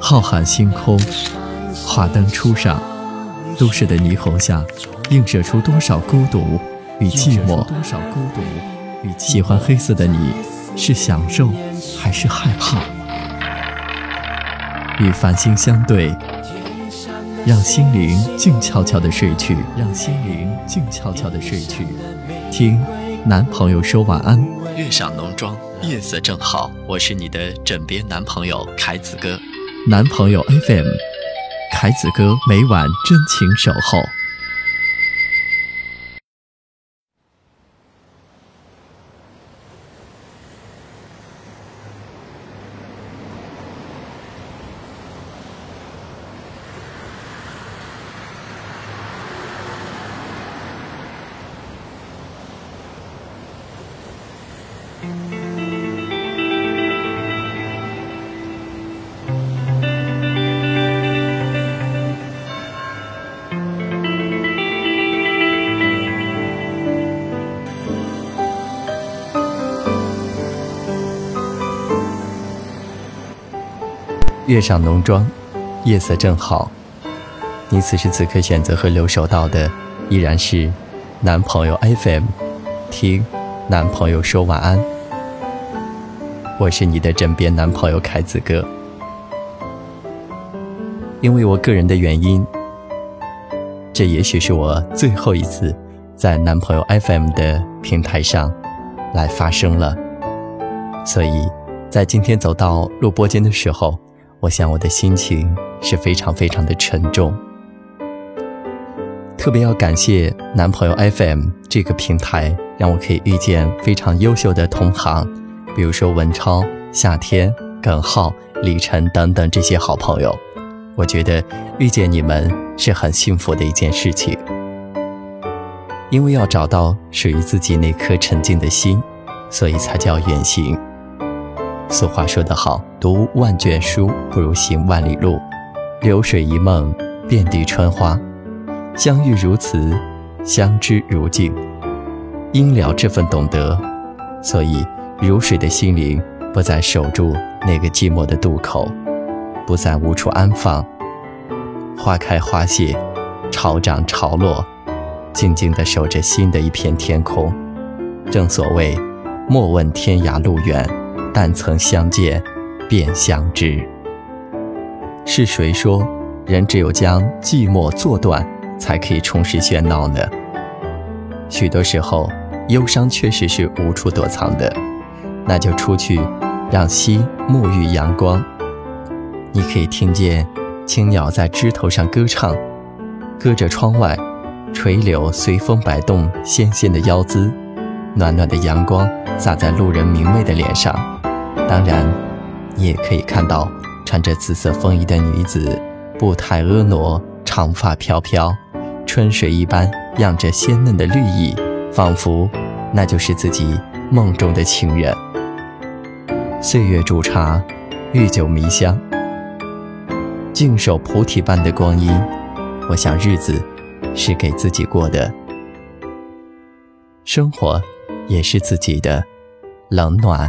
浩瀚星空，华灯初上，都市的霓虹下，映射出多少孤独与寂寞？多少孤独与喜欢黑色的你，是享受还是害怕？与繁星相对，让心灵静悄悄的睡去，让心灵静悄悄的睡去。听男朋友说晚安。月上浓妆，夜色正好，我是你的枕边男朋友凯子哥。男朋友 FM，凯子哥每晚真情守候。月上浓妆，夜色正好。你此时此刻选择和留守到的，依然是男朋友 FM，听男朋友说晚安。我是你的枕边男朋友凯子哥。因为我个人的原因，这也许是我最后一次在男朋友 FM 的平台上来发声了，所以在今天走到录播间的时候。我想我的心情是非常非常的沉重，特别要感谢男朋友 FM 这个平台，让我可以遇见非常优秀的同行，比如说文超、夏天、耿浩、李晨等等这些好朋友。我觉得遇见你们是很幸福的一件事情，因为要找到属于自己那颗沉静的心，所以才叫远行。俗话说得好，读万卷书不如行万里路。流水一梦，遍地春花。相遇如此，相知如镜。因了这份懂得，所以如水的心灵不再守住那个寂寞的渡口，不再无处安放。花开花谢，潮涨潮落，静静地守着新的一片天空。正所谓，莫问天涯路远。但曾相见，便相知。是谁说，人只有将寂寞做断，才可以重拾喧闹呢？许多时候，忧伤确实是无处躲藏的，那就出去，让心沐浴阳光。你可以听见青鸟在枝头上歌唱，隔着窗外，垂柳随风摆动纤纤的腰姿，暖暖的阳光洒在路人明媚的脸上。当然，你也可以看到穿着紫色风衣的女子，步态婀娜，长发飘飘，春水一般漾着鲜嫩的绿意，仿佛那就是自己梦中的情人。岁月煮茶，御酒迷香，静守菩提般的光阴，我想日子是给自己过的，生活也是自己的，冷暖。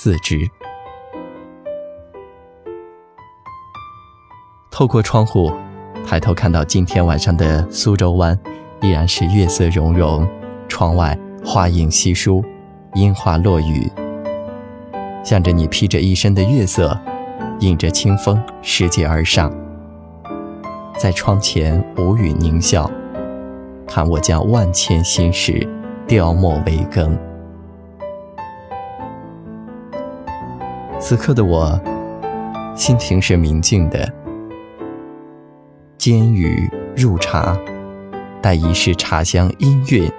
自知。透过窗户，抬头看到今天晚上的苏州湾，依然是月色融融，窗外花影稀疏，樱花落雨。向着你披着一身的月色，迎着清风拾阶而上，在窗前无语凝笑，看我将万千心事雕墨为羹。此刻的我，心情是明净的。煎雨入茶，待一世茶香氤氲，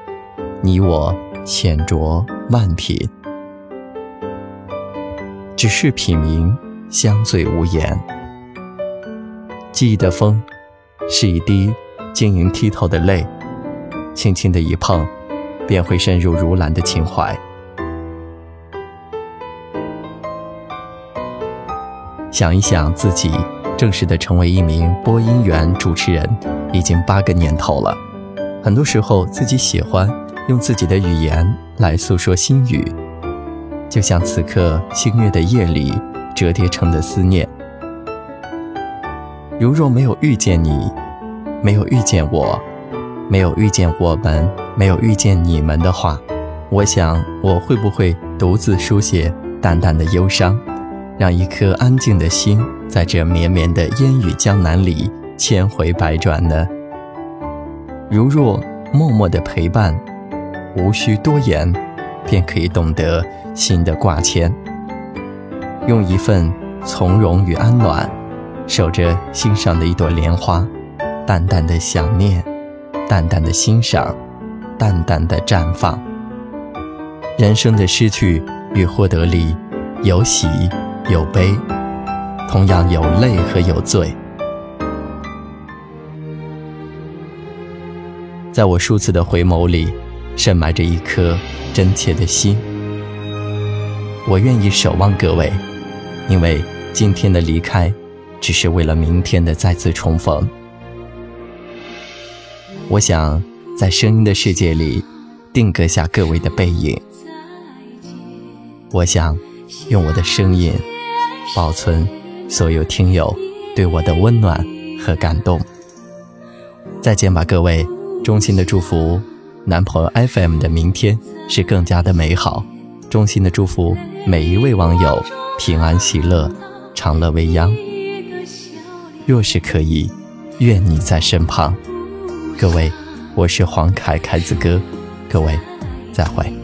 你我浅酌慢品，只是品茗，相醉无言。记忆的风，是一滴晶莹剔透的泪，轻轻的一碰，便会渗入如兰的情怀。想一想，自己正式的成为一名播音员、主持人，已经八个年头了。很多时候，自己喜欢用自己的语言来诉说心语，就像此刻星月的夜里折叠成的思念，如若没有遇见你，没有遇见我，没有遇见我们，没有遇见你们的话，我想我会不会独自书写淡淡的忧伤，让一颗安静的心在这绵绵的烟雨江南里千回百转呢？如若默默的陪伴，无需多言，便可以懂得心的挂牵。用一份从容与安暖，守着心上的一朵莲花，淡淡的想念，淡淡的欣赏，淡淡的绽放。人生的失去与获得里，有喜有悲，同样有泪和有醉。在我数次的回眸里，深埋着一颗真切的心。我愿意守望各位，因为今天的离开，只是为了明天的再次重逢。我想在声音的世界里，定格下各位的背影。我想用我的声音，保存所有听友对我的温暖和感动。再见吧，各位。衷心的祝福，男朋友 FM 的明天是更加的美好。衷心的祝福每一位网友平安喜乐，长乐未央。若是可以，愿你在身旁。各位，我是黄凯凯子哥，各位，再会。